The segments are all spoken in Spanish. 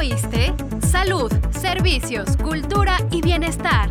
oíste? Salud, servicios, cultura y bienestar.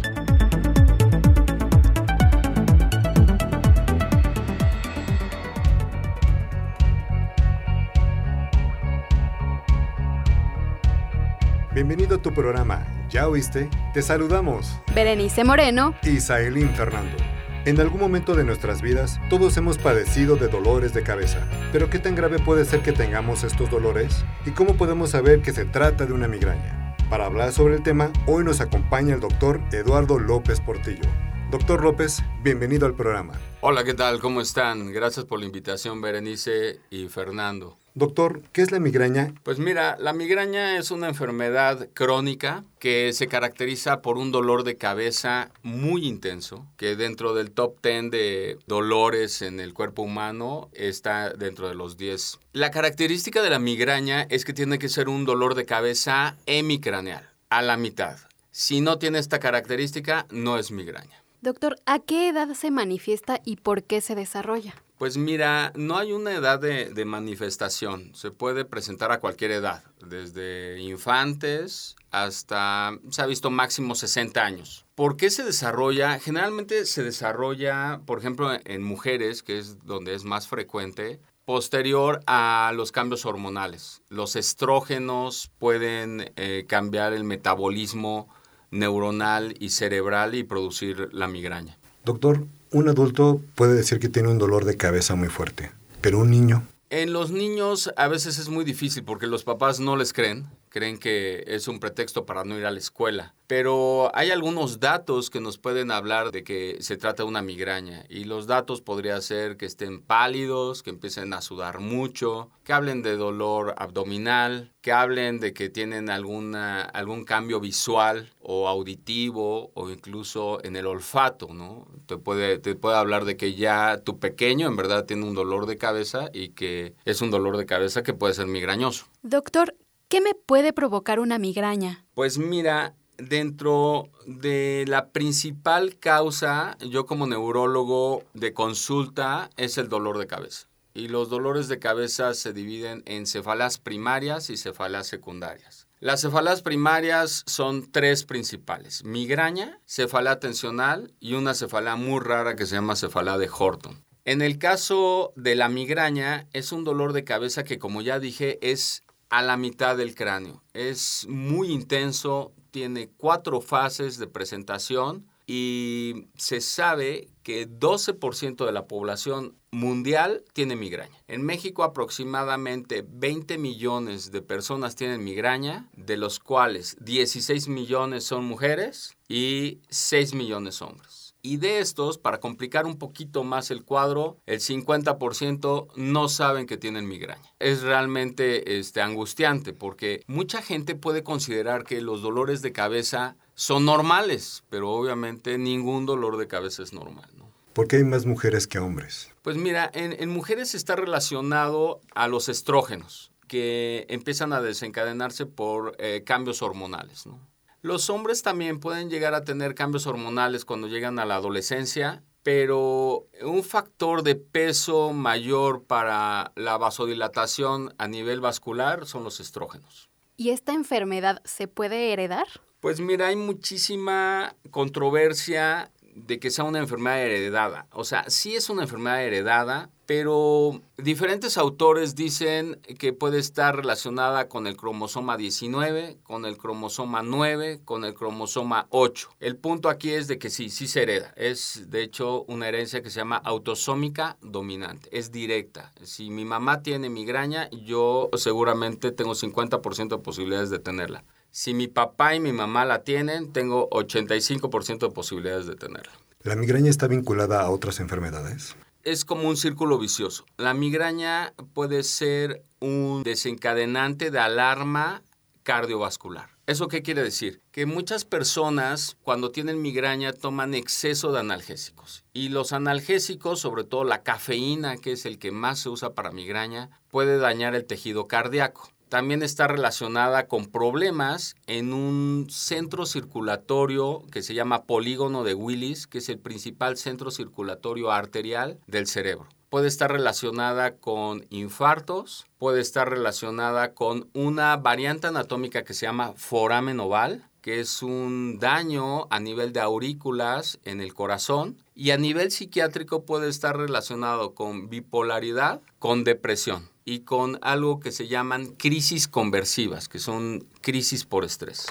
Bienvenido a tu programa. ¿Ya oíste? Te saludamos. Berenice Moreno y Fernando. En algún momento de nuestras vidas, todos hemos padecido de dolores de cabeza. Pero ¿qué tan grave puede ser que tengamos estos dolores? ¿Y cómo podemos saber que se trata de una migraña? Para hablar sobre el tema, hoy nos acompaña el doctor Eduardo López Portillo. Doctor López, bienvenido al programa. Hola, ¿qué tal? ¿Cómo están? Gracias por la invitación, Berenice y Fernando. Doctor, ¿qué es la migraña? Pues mira, la migraña es una enfermedad crónica que se caracteriza por un dolor de cabeza muy intenso, que dentro del top 10 de dolores en el cuerpo humano está dentro de los 10. La característica de la migraña es que tiene que ser un dolor de cabeza hemicraneal, a la mitad. Si no tiene esta característica, no es migraña. Doctor, ¿a qué edad se manifiesta y por qué se desarrolla? Pues mira, no hay una edad de, manifestación. Se puede presentar a cualquier edad, desde infantes hasta, se ha visto máximo 60 años. ¿Por qué se desarrolla? Generalmente se desarrolla, por ejemplo, en mujeres, que es donde es más frecuente, posterior a los cambios hormonales. Los estrógenos pueden eh, cambiar el metabolismo neuronal y cerebral y producir la migraña. Doctor, un adulto puede decir que tiene un dolor de cabeza muy fuerte, pero un niño... En los niños a veces es muy difícil porque los papás no les creen creen que es un pretexto para no ir a la escuela. Pero hay algunos datos que nos pueden hablar de que se trata de una migraña y los datos podría ser que estén pálidos, que empiecen a sudar mucho, que hablen de dolor abdominal, que hablen de que tienen alguna, algún cambio visual o auditivo o incluso en el olfato, ¿no? Te puede, te puede hablar de que ya tu pequeño en verdad tiene un dolor de cabeza y que es un dolor de cabeza que puede ser migrañoso. Doctor, ¿Qué me puede provocar una migraña? Pues mira, dentro de la principal causa, yo como neurólogo de consulta, es el dolor de cabeza. Y los dolores de cabeza se dividen en cefalas primarias y cefalas secundarias. Las cefalas primarias son tres principales, migraña, cefalea tensional y una cefalea muy rara que se llama cefalea de Horton. En el caso de la migraña, es un dolor de cabeza que, como ya dije, es a la mitad del cráneo. Es muy intenso, tiene cuatro fases de presentación y se sabe que 12% de la población mundial tiene migraña. En México aproximadamente 20 millones de personas tienen migraña, de los cuales 16 millones son mujeres y 6 millones hombres. Y de estos, para complicar un poquito más el cuadro, el 50% no saben que tienen migraña. Es realmente este, angustiante porque mucha gente puede considerar que los dolores de cabeza son normales, pero obviamente ningún dolor de cabeza es normal. ¿no? ¿Por qué hay más mujeres que hombres? Pues mira, en, mujeres está relacionado a los estrógenos que empiezan a desencadenarse por eh, cambios hormonales. ¿no? Los hombres también pueden llegar a tener cambios hormonales cuando llegan a la adolescencia, pero un factor de peso mayor para la vasodilatación a nivel vascular son los estrógenos. ¿Y esta enfermedad se puede heredar? Pues mira, hay muchísima controversia de que sea una enfermedad heredada. O sea, sí es una enfermedad heredada, pero diferentes autores dicen que puede estar relacionada con el cromosoma 19, con el cromosoma 9, con el cromosoma 8. El punto aquí es de que sí, sí se hereda. Es de hecho una herencia que se llama autosómica dominante. Es directa. Si mi mamá tiene migraña, yo seguramente tengo 50% de posibilidades de tenerla. Si mi papá y mi mamá la tienen, tengo 85% de posibilidades de tenerla. ¿La migraña está vinculada a otras enfermedades? Es como un círculo vicioso. La migraña puede ser un desencadenante de alarma cardiovascular. ¿Eso qué quiere decir? Que muchas personas cuando tienen migraña toman exceso de analgésicos. Y los analgésicos, sobre todo la cafeína, que es el que más se usa para migraña, puede dañar el tejido cardíaco también está relacionada con problemas en un centro circulatorio que se llama polígono de Willis, que es el principal centro circulatorio arterial del cerebro. puede estar relacionada con infartos, puede estar relacionada con una variante anatómica que se llama foramen oval, que es un daño a nivel de aurículas en el corazón y a nivel psiquiátrico puede estar relacionado con bipolaridad, con depresión y con algo que se llaman crisis conversivas, que son crisis por estrés.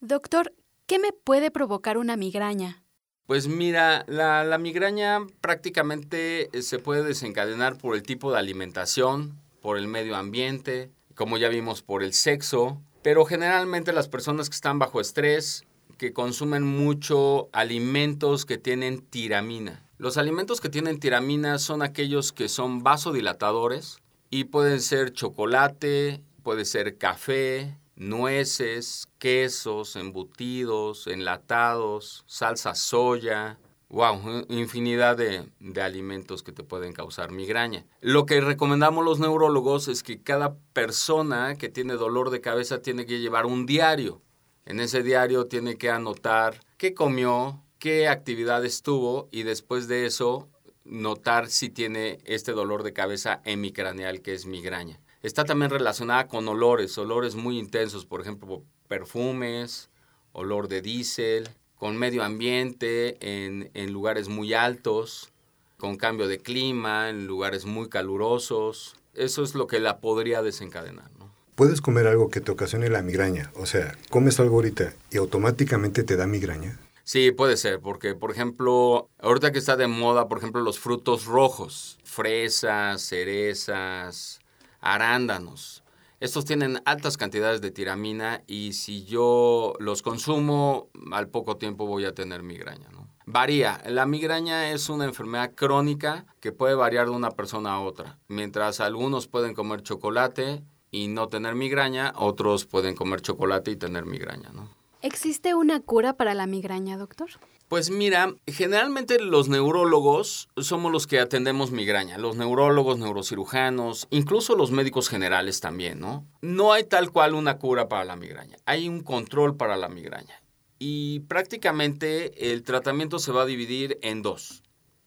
Doctor, ¿qué me puede provocar una migraña? Pues mira, la, la migraña prácticamente eh, se puede desencadenar por el tipo de alimentación, por el medio ambiente, como ya vimos, por el sexo, pero generalmente las personas que están bajo estrés, que consumen mucho alimentos que tienen tiramina. Los alimentos que tienen tiramina son aquellos que son vasodilatadores y pueden ser chocolate, puede ser café, nueces, quesos, embutidos, enlatados, salsa soya, Wow, infinidad de, alimentos que te pueden causar migraña. Lo que recomendamos los neurólogos es que cada persona que tiene dolor de cabeza tiene que llevar un diario. En ese diario tiene que anotar qué comió, qué actividades tuvo y después de eso notar si tiene este dolor de cabeza hemicraneal que es migraña. Está también relacionada con olores, olores muy intensos, por ejemplo, perfumes, olor de diésel, con medio ambiente, en, lugares muy altos, con cambio de clima, en lugares muy calurosos. Eso es lo que la podría desencadenar. ¿no? ¿Puedes comer algo que te ocasione la migraña? O sea, comes algo ahorita y automáticamente te da migraña. Sí, puede ser, porque por ejemplo, ahorita que está de moda, por ejemplo, los frutos rojos, fresas, cerezas, arándanos. Estos tienen altas cantidades de tiramina y si yo los consumo, al poco tiempo voy a tener migraña. Varía. La migraña es una enfermedad crónica que puede variar de una persona a otra. Mientras algunos pueden comer chocolate y no tener migraña, otros pueden comer chocolate y tener migraña. ¿no? ¿Existe una cura para la migraña, doctor? Pues mira, generalmente los neurólogos somos los que atendemos migraña, los neurólogos, neurocirujanos, incluso los médicos generales también, ¿no? No hay tal cual una cura para la migraña, hay un control para la migraña. Y prácticamente el tratamiento se va a dividir en dos.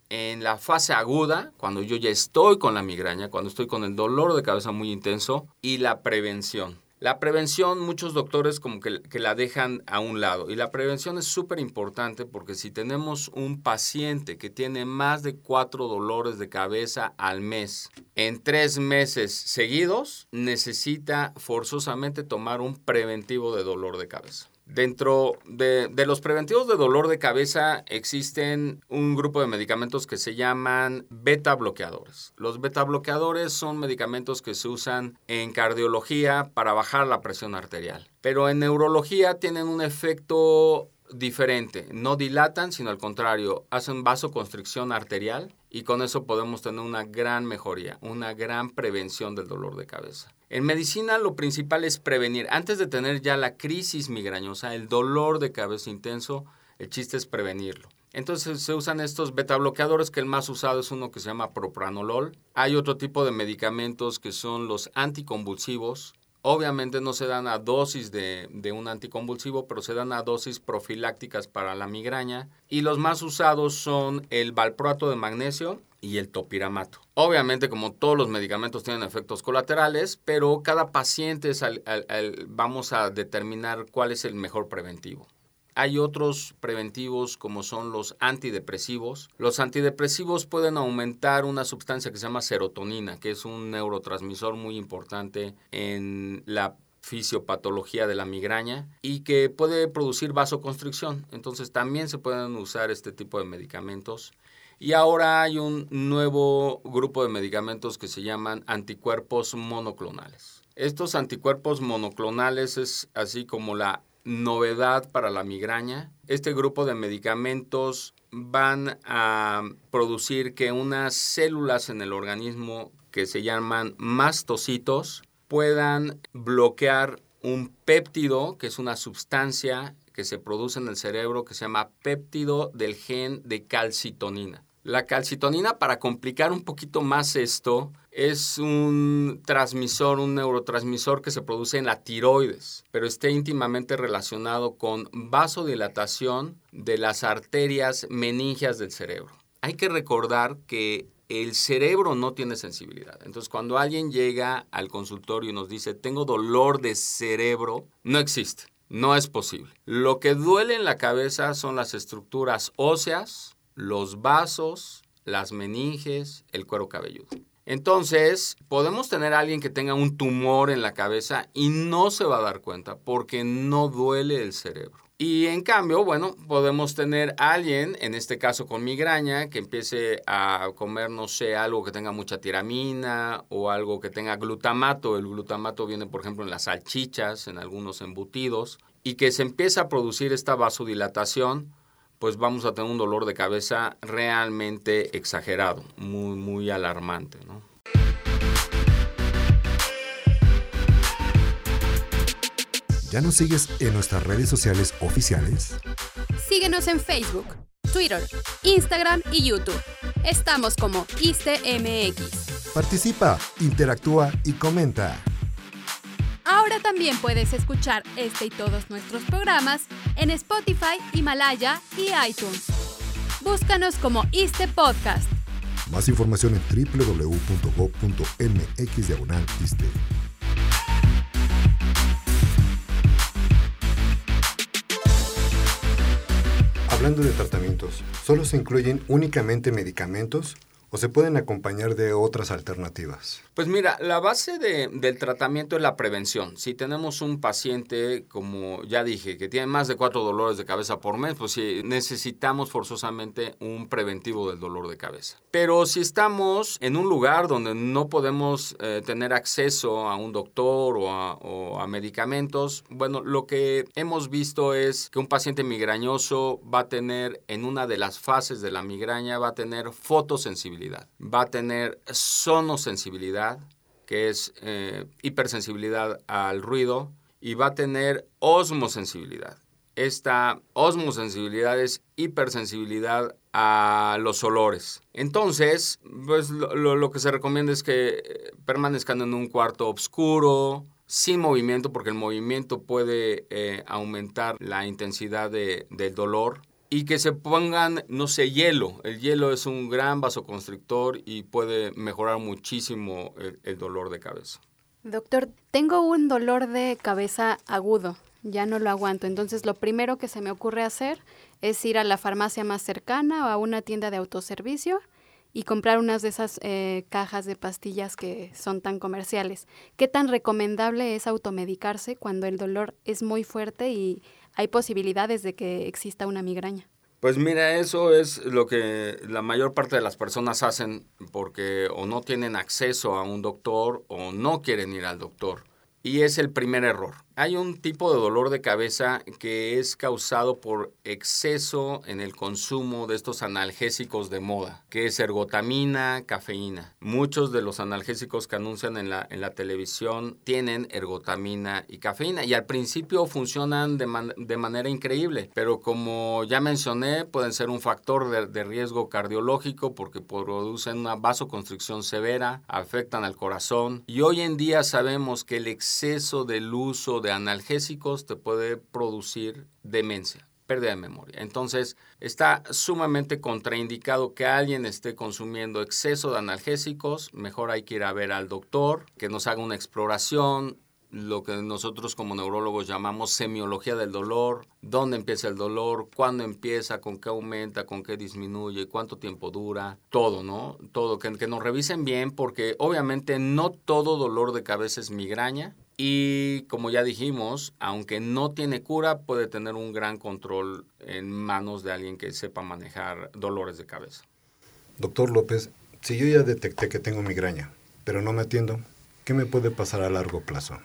En la fase aguda, cuando yo ya estoy con la migraña, cuando estoy con el dolor de cabeza muy intenso, y la prevención. La prevención, muchos doctores como que, la dejan a un lado. Y la prevención es súper importante porque si tenemos un paciente que tiene más de cuatro dolores de cabeza al mes en tres meses seguidos, necesita forzosamente tomar un preventivo de dolor de cabeza. Dentro de, los preventivos de dolor de cabeza existen un grupo de medicamentos que se llaman beta bloqueadores. Los beta bloqueadores son medicamentos que se usan en cardiología para bajar la presión arterial. Pero en neurología tienen un efecto diferente. No dilatan, sino al contrario, hacen vasoconstricción arterial y con eso podemos tener una gran mejoría, una gran prevención del dolor de cabeza. En medicina lo principal es prevenir. Antes de tener ya la crisis migrañosa, el dolor de cabeza intenso, el chiste es prevenirlo. Entonces se usan estos beta bloqueadores que el más usado es uno que se llama propranolol. Hay otro tipo de medicamentos que son los anticonvulsivos. Obviamente no se dan a dosis de, de, un anticonvulsivo, pero se dan a dosis profilácticas para la migraña. Y los más usados son el valproato de magnesio y el topiramato. Obviamente, como todos los medicamentos tienen efectos colaterales, pero cada paciente vamos a determinar cuál es el mejor preventivo. Hay otros preventivos como son los antidepresivos. Los antidepresivos pueden aumentar una sustancia que se llama serotonina, que es un neurotransmisor muy importante en la fisiopatología de la migraña y que puede producir vasoconstricción. Entonces también se pueden usar este tipo de medicamentos. Y ahora hay un nuevo grupo de medicamentos que se llaman anticuerpos monoclonales. Estos anticuerpos monoclonales es así como la novedad para la migraña. Este grupo de medicamentos van a producir que unas células en el organismo que se llaman mastocitos puedan bloquear un péptido, que es una sustancia que se produce en el cerebro que se llama péptido del gen de calcitonina. La calcitonina, para complicar un poquito más esto, es un transmisor, un neurotransmisor que se produce en la tiroides, pero está íntimamente relacionado con vasodilatación de las arterias meningias del cerebro. Hay que recordar que el cerebro no tiene sensibilidad. Entonces, cuando alguien llega al consultorio y nos dice, tengo dolor de cerebro, no existe. No es posible. Lo que duele en la cabeza son las estructuras óseas, los vasos, las meninges, el cuero cabelludo. Entonces, podemos tener alguien que tenga un tumor en la cabeza y no se va a dar cuenta porque no duele el cerebro. Y en cambio, bueno, podemos tener alguien, en este caso con migraña, que empiece a comer, no sé, algo que tenga mucha tiramina o algo que tenga glutamato. El glutamato viene, por ejemplo, en las salchichas, en algunos embutidos, y que se empieza a producir esta vasodilatación, pues vamos a tener un dolor de cabeza realmente exagerado, muy, muy alarmante, ¿no? ¿Ya nos sigues en nuestras redes sociales oficiales? Síguenos en Facebook, Twitter, Instagram y YouTube. Estamos como ISTMX. Participa, interactúa y comenta. Ahora también puedes escuchar este y todos nuestros programas en Spotify, Himalaya y iTunes. Búscanos como ISTE Podcast. Más información en www.go.mx diagonal ISTE. Hablando de tratamientos, ¿solo se incluyen únicamente medicamentos o se pueden acompañar de otras alternativas? Pues mira, la base de, del tratamiento es la prevención. Si tenemos un paciente, como ya dije, que tiene más de cuatro dolores de cabeza por mes, pues sí, necesitamos forzosamente un preventivo del dolor de cabeza. Pero si estamos en un lugar donde no podemos eh, tener acceso a un doctor o a, o a medicamentos, bueno, lo que hemos visto es que un paciente migrañoso va a tener en una de las fases de la migraña, va a tener fotosensibilidad va a tener sonosensibilidad, que es eh, hipersensibilidad al ruido, y va a tener osmosensibilidad. Esta osmosensibilidad es hipersensibilidad a los olores. Entonces, pues lo, que se recomienda es que permanezcan en un cuarto oscuro, sin movimiento, porque el movimiento puede eh, aumentar la intensidad del dolor y que se pongan, no sé, hielo. El hielo es un gran vasoconstrictor y puede mejorar muchísimo el, dolor de cabeza. Doctor, tengo un dolor de cabeza agudo, ya no lo aguanto. Entonces, lo primero que se me ocurre hacer es ir a la farmacia más cercana o a una tienda de autoservicio y comprar unas de esas eh, cajas de pastillas que son tan comerciales. ¿Qué tan recomendable es automedicarse cuando el dolor es muy fuerte y hay posibilidades de que exista una migraña. Pues mira, eso es lo que la mayor parte de las personas hacen porque o no tienen acceso a un doctor o no quieren ir al doctor. Y es el primer error. Hay un tipo de dolor de cabeza que es causado por exceso en el consumo de estos analgésicos de moda, que es ergotamina, cafeína. Muchos de los analgésicos que anuncian en la, en la televisión tienen ergotamina y cafeína y al principio funcionan de, de manera increíble, pero como ya mencioné, pueden ser un factor de, de riesgo cardiológico porque producen una vasoconstricción severa, afectan al corazón y hoy en día sabemos que el exceso del uso de analgésicos te puede producir demencia, pérdida de memoria. Entonces, está sumamente contraindicado que alguien esté consumiendo exceso de analgésicos. Mejor hay que ir a ver al doctor, que nos haga una exploración, lo que nosotros como neurólogos llamamos semiología del dolor, dónde empieza el dolor, cuándo empieza, con qué aumenta, con qué disminuye, cuánto tiempo dura, todo, ¿no? Todo, que, que nos revisen bien porque obviamente no todo dolor de cabeza es migraña, y como ya dijimos, aunque no tiene cura, puede tener un gran control en manos de alguien que sepa manejar dolores de cabeza. Doctor López, si yo ya detecté que tengo migraña, pero no me atiendo, ¿qué me puede pasar a largo plazo?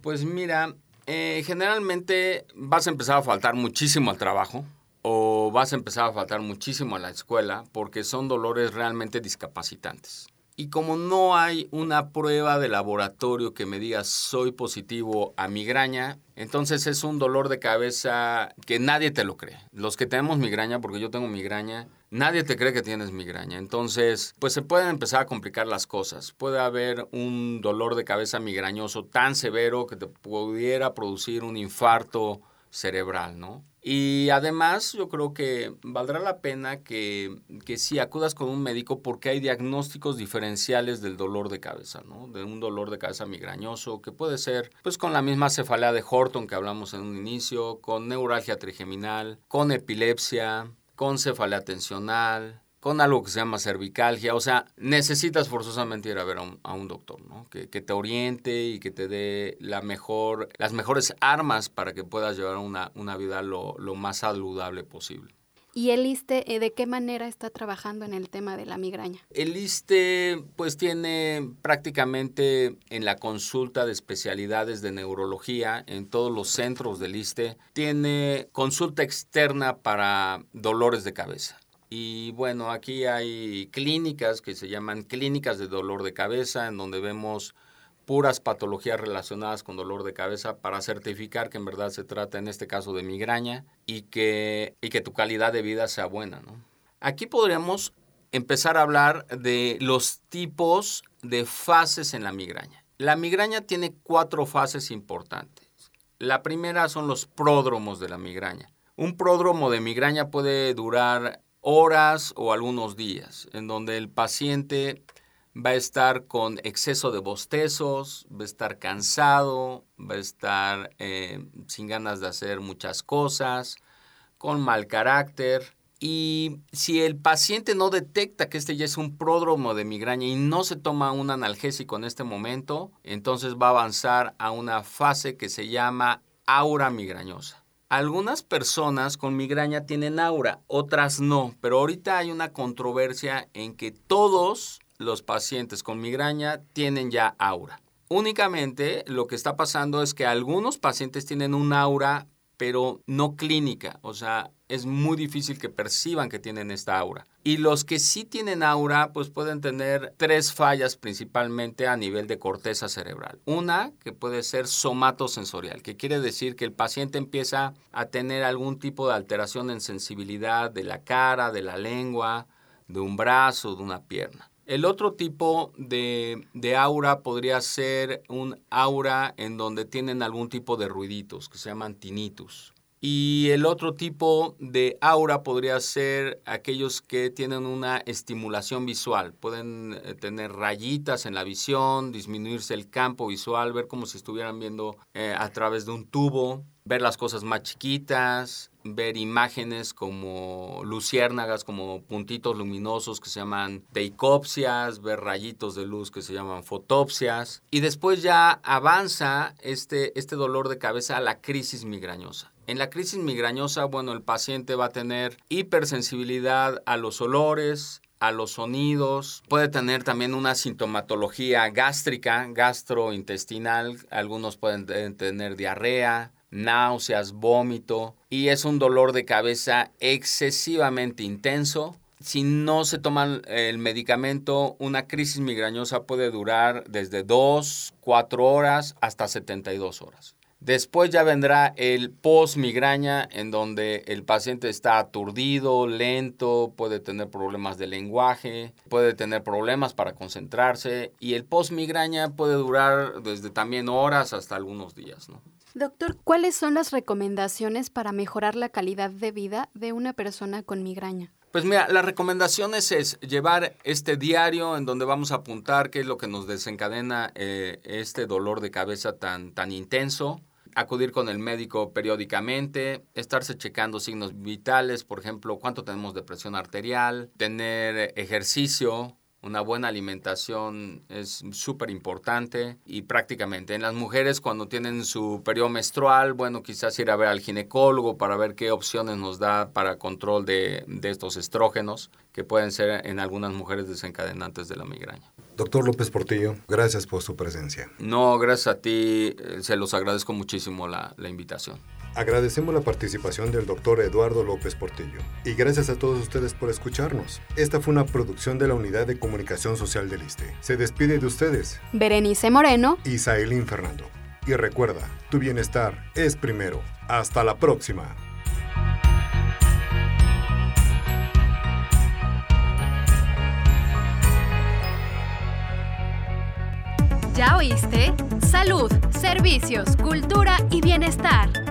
Pues mira, eh, generalmente vas a empezar a faltar muchísimo al trabajo o vas a empezar a faltar muchísimo a la escuela porque son dolores realmente discapacitantes. Y como no hay una prueba de laboratorio que me diga soy positivo a migraña, entonces es un dolor de cabeza que nadie te lo cree. Los que tenemos migraña, porque yo tengo migraña, nadie te cree que tienes migraña. Entonces, pues se pueden empezar a complicar las cosas. Puede haber un dolor de cabeza migrañoso tan severo que te pudiera producir un infarto cerebral, ¿no? Y además yo creo que valdrá la pena que, que sí acudas con un médico porque hay diagnósticos diferenciales del dolor de cabeza, ¿no? De un dolor de cabeza migrañoso que puede ser pues con la misma cefalea de Horton que hablamos en un inicio, con neuralgia trigeminal, con epilepsia, con cefalea tensional, con algo que se llama cervicalgia. O sea, necesitas forzosamente ir a ver a un, doctor, ¿no? Que, te oriente y que te dé la mejor, las mejores armas para que puedas llevar una, una vida lo, lo, más saludable posible. ¿Y el ISTE eh, de qué manera está trabajando en el tema de la migraña? El ISTE pues tiene prácticamente en la consulta de especialidades de neurología en todos los centros del ISTE, tiene consulta externa para dolores de cabeza y bueno, aquí hay clínicas que se llaman clínicas de dolor de cabeza, en donde vemos puras patologías relacionadas con dolor de cabeza para certificar que en verdad se trata en este caso de migraña y que, y que tu calidad de vida sea buena. Aquí podríamos empezar a hablar de los tipos de fases en la migraña. La migraña tiene cuatro fases importantes. La primera son los pródromos de la migraña. Un pródromo de migraña puede durar horas o algunos días, en donde el paciente va a estar con exceso de bostezos, va a estar cansado, va a estar eh, sin ganas de hacer muchas cosas, con mal carácter. Y si el paciente no detecta que este ya es un pródromo de migraña y no se toma un analgésico en este momento, entonces va a avanzar a una fase que se llama aura migrañosa. Algunas personas con migraña tienen aura, otras no, pero ahorita hay una controversia en que todos los pacientes con migraña tienen ya aura. Únicamente lo que está pasando es que algunos pacientes tienen un aura, pero no clínica, o sea, es muy difícil que perciban que tienen esta aura. Y los que sí tienen aura, pues pueden tener tres fallas principalmente a nivel de corteza cerebral. Una que puede ser somatosensorial, que quiere decir que el paciente empieza a tener algún tipo de alteración en sensibilidad de la cara, de la lengua, de un brazo, de una pierna. El otro tipo de, de, aura podría ser un aura en donde tienen algún tipo de ruiditos que se llaman tinnitus. Y el otro tipo de aura podría ser aquellos que tienen una estimulación visual. Pueden eh, tener rayitas en la visión, disminuirse el campo visual, ver como si estuvieran viendo eh, a través de un tubo, ver las cosas más chiquitas, ver imágenes como luciérnagas, como puntitos luminosos que se llaman deicopsias, ver rayitos de luz que se llaman fotopsias. Y después ya avanza este, este dolor de cabeza a la crisis migrañosa. En la crisis migrañosa, bueno, el paciente va a tener hipersensibilidad a los olores, a los sonidos, puede tener también una sintomatología gástrica, gastrointestinal, algunos pueden tener diarrea, náuseas, vómito y es un dolor de cabeza excesivamente intenso. Si no se toma el medicamento, una crisis migrañosa puede durar desde 2, 4 horas hasta 72 horas. Después ya vendrá el post-migraña, en donde el paciente está aturdido, lento, puede tener problemas de lenguaje, puede tener problemas para concentrarse y el post-migraña puede durar desde también horas hasta algunos días. Doctor, ¿cuáles son las recomendaciones para mejorar la calidad de vida de una persona con migraña? Pues mira, las recomendaciones es llevar este diario en donde vamos a apuntar qué es lo que nos desencadena eh, este dolor de cabeza tan, tan intenso acudir con el médico periódicamente, estarse checando signos vitales, por ejemplo, cuánto tenemos de presión arterial, tener ejercicio, una buena alimentación es súper importante y prácticamente en las mujeres cuando tienen su periodo menstrual, bueno, quizás ir a ver al ginecólogo para ver qué opciones nos da para control de, de estos estrógenos que pueden ser en algunas mujeres desencadenantes de la migraña. Doctor López Portillo, gracias por su presencia. No, gracias a ti, se los agradezco muchísimo la, la invitación. Agradecemos la participación del doctor Eduardo López Portillo y gracias a todos ustedes por escucharnos. Esta fue una producción de la Unidad de Comunicación Social del ISTE. Se despide de ustedes Berenice Moreno y Saelín Fernando. Y recuerda, tu bienestar es primero. Hasta la próxima. ¿Ya oíste? Salud, servicios, cultura y bienestar.